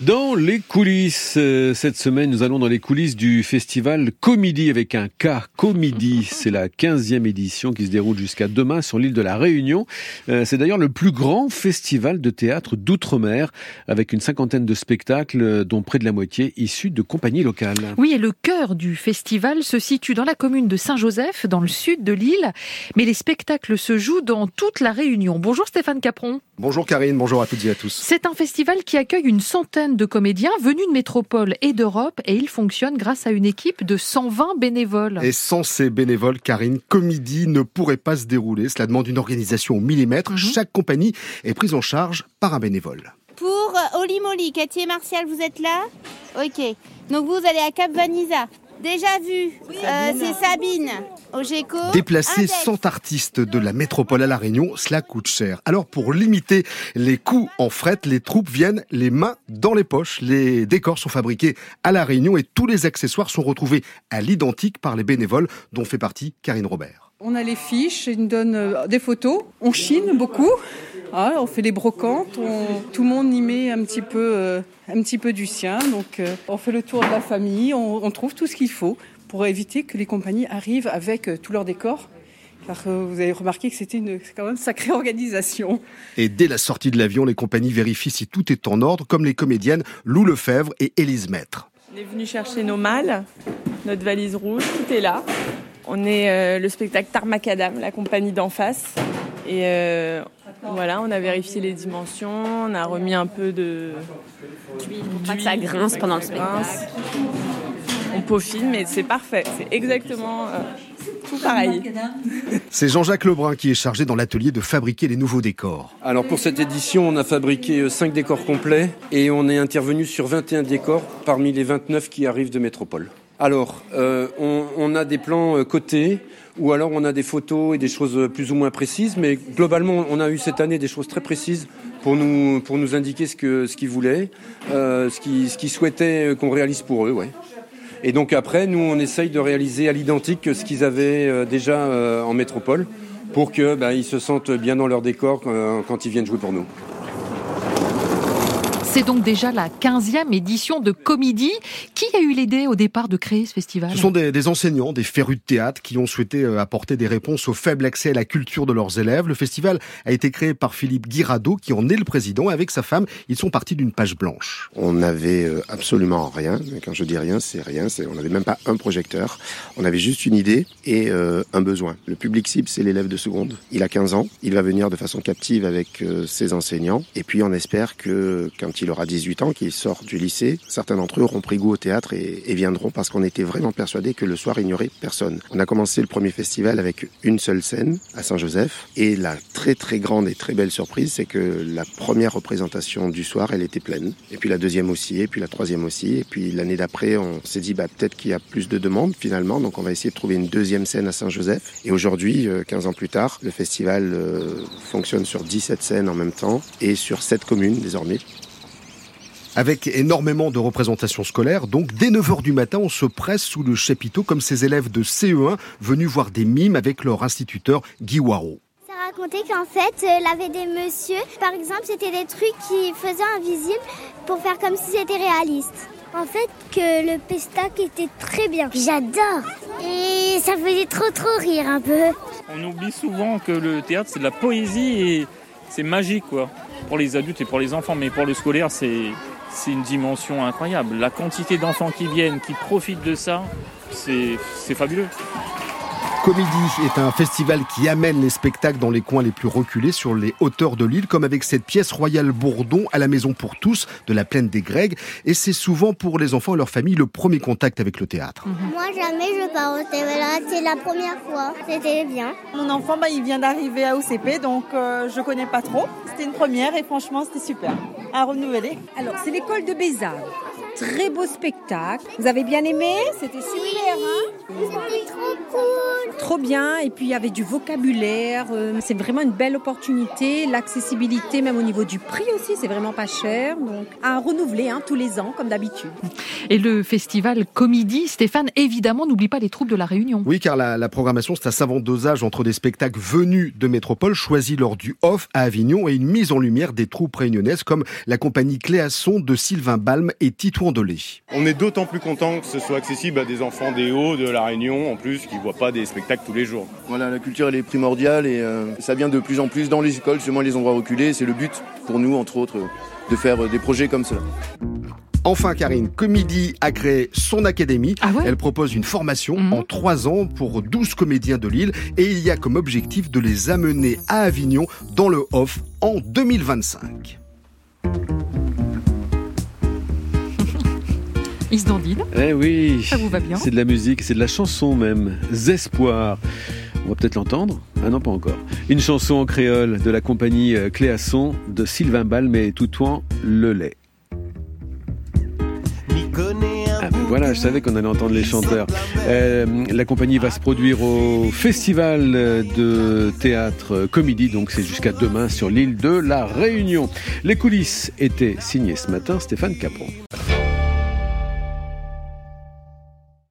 Dans les coulisses, euh, cette semaine, nous allons dans les coulisses du festival Comédie avec un K, Comédie. C'est la 15e édition qui se déroule jusqu'à demain sur l'île de la Réunion. Euh, c'est d'ailleurs le plus grand festival de théâtre d'outre-mer avec une cinquantaine de spectacles euh, dont près de la moitié issus de compagnies locales. Oui, et le cœur du festival se situe dans la commune de Saint-Joseph, dans le sud de l'île. Mais les spectacles se jouent dans toute la Réunion. Bonjour Stéphane Capron. Bonjour Karine, bonjour à toutes et à tous. C'est un festival qui accueille une centaine de comédiens venus de métropole et d'Europe et il fonctionne grâce à une équipe de 120 bénévoles. Et sans ces bénévoles, Karine, Comédie ne pourrait pas se dérouler. Cela demande une organisation au millimètre. Chaque compagnie est prise en charge par un bénévole. Pour Oli Molly, Cathy et Martial, vous êtes là? Ok. Donc vous allez à Cap Vanisa. Déjà vu, euh, c'est Sabine au GECO. Déplacer Index. 100 artistes de la métropole à La Réunion, cela coûte cher. Alors pour limiter les coûts en fret, les troupes viennent les mains dans les poches. Les décors sont fabriqués à La Réunion et tous les accessoires sont retrouvés à l'identique par les bénévoles dont fait partie Karine Robert. On a les fiches, ils nous donnent euh, des photos, on chine beaucoup, Ah, on fait des brocantes, on- tout le monde y met un petit peu, euh, un petit peu du sien, donc euh, on fait le tour de la famille, on, on trouve tout ce qu'il faut pour éviter que les compagnies arrivent avec euh, tout leur décor, car euh, vous avez remarqué que c'était une c'est quand même une sacrée organisation. Et dès la sortie de l'avion, les compagnies vérifient si tout est en ordre, comme les comédiennes Lou Lefebvre et Élise Maître. On est venu chercher nos malles, notre valise rouge, tout est là. On est euh, le spectacle Tarmacadam, la compagnie d'en face. Et euh, voilà, on a vérifié les dimensions, on a remis un peu de Pour pas que ça grince pendant le spectacle. On peaufine, mais c'est parfait. C'est exactement euh, tout pareil. C'est Jean-Jacques Lebrun qui est chargé dans l'atelier de fabriquer les nouveaux décors. Alors pour cette édition, on a fabriqué 5 décors complets et on est intervenu sur 21 décors parmi les 29 qui arrivent de métropole. Alors, euh, on, a des plans euh, cotés ou alors on a des photos et des choses euh, plus ou moins précises, mais globalement, on a eu cette année des choses très précises pour nous, indiquer ce qu'ils voulaient, ce qu'ils qu'ils souhaitaient qu'on réalise pour eux. Et donc après, nous, on essaye de réaliser à l'identique ce qu'ils avaient déjà en métropole pour que bah, se sentent bien dans leur décor quand ils viennent jouer pour nous. C'est donc déjà la 15e édition de Comédie. Qui a eu l'idée au départ de créer ce festival? Ce sont des, des enseignants, des férus de théâtre qui ont souhaité euh, apporter des réponses au faible accès à la culture de leurs élèves. Le festival a été créé par Philippe Guirado, qui en est le président. Et avec sa femme, ils sont partis d'une page blanche. On n'avait euh, absolument rien. Quand je dis rien, c'est rien. On n'avait même pas un projecteur. On avait juste une idée et euh, un besoin. Le public cible, c'est l'élève de seconde. Il a 15 ans. Il va venir de façon captive avec euh, ses enseignants. Et puis, on espère que quand il aura 18 ans, qu'il sort du lycée, certains d'entre eux auront pris goût au théâtre et, viendront parce qu'on était vraiment persuadés que le soir, il n'y aurait personne. On a commencé le premier festival avec une seule scène à Saint-Joseph. Et la très très grande et très belle surprise, c'est que la première représentation du soir, elle était pleine. Et puis la deuxième aussi, et puis la troisième aussi. Et puis l'année d'après, on s'est dit, bah, peut-être qu'il y a plus de demandes finalement. Donc on va essayer de trouver une deuxième scène à Saint-Joseph. Et aujourd'hui, euh, 15 ans plus tard, le festival euh, fonctionne sur 17 scènes en même temps et sur 7 communes désormais. Avec énormément de représentations scolaires, donc dès 9h du matin, on se presse sous le chapiteau comme ces élèves de CE1 venus voir des mimes avec leur instituteur Guy Waro. Ça racontait qu'en fait, euh, elle avait des messieurs. Par exemple, c'était des trucs qui faisaient invisible pour faire comme si c'était réaliste. En fait, que le pestac était très bien. J'adore. Et ça faisait trop trop rire un peu. On oublie souvent que le théâtre, c'est de la poésie et c'est magique, quoi. Pour les adultes et pour les enfants, mais pour le scolaire, c'est, c'est une dimension incroyable. La quantité d'enfants qui viennent, qui profitent de ça, c'est, fabuleux. Comédie est un festival qui amène les spectacles dans les coins les plus reculés sur les hauteurs de l'île, comme avec cette pièce Royale Bourdon à la Maison pour tous de la plaine des Grègues. Et c'est souvent pour les enfants et leurs familles le premier contact avec le théâtre. Moi, jamais je pars au théâtre. C'est la première fois. C'était bien. Mon enfant, bah, il vient d'arriver à OCP, donc euh, je connais pas trop. C'était une première et franchement, c'était super. À renouveler. Alors, c'est l'école de Bézard. Très beau spectacle. Vous avez bien aimé? C'était super, hein? C'était trop cool. Trop bien, et puis il y avait du vocabulaire, euh, c'est vraiment une belle opportunité, l'accessibilité même au niveau du prix aussi, c'est vraiment pas cher, donc à renouveler hein, tous les ans comme d'habitude. Et le festival Comédie, Stéphane, évidemment, n'oublie pas les troupes de la Réunion. Oui, car la, la programmation, c'est un savant dosage entre des spectacles venus de métropole, choisis lors du OFF à Avignon, et une mise en lumière des troupes réunionnaises comme la compagnie Cléasson de Sylvain Balme et Tito On est d'autant plus content que ce soit accessible à des enfants des Hauts, de la Réunion, en plus, qui ne voient pas des spectacles tous les jours. Voilà, la culture, elle est primordiale et euh, ça vient de plus en plus dans les écoles, justement les endroits reculés. C'est le but pour nous, entre autres, de faire des projets comme cela. Enfin, Karine, Comédie a créé son académie. Elle propose une formation en trois ans pour 12 comédiens de Lille et il y a comme objectif de les amener à Avignon dans le off en 2025. Il se dandine. Eh oui. Ça vous va bien C'est de la musique, c'est de la chanson même. Zespoir. On va peut-être l'entendre. Ah non, pas encore. Une chanson en créole de la compagnie euh, Cléasson de Sylvain Balme et Toutouan Le Lait. Ah ben voilà, je savais qu'on allait entendre les chanteurs. Euh, la compagnie va se produire au festival de théâtre Comédie, donc c'est jusqu'à demain sur l'île de la Réunion. Les coulisses étaient signées ce matin Stéphane Capron.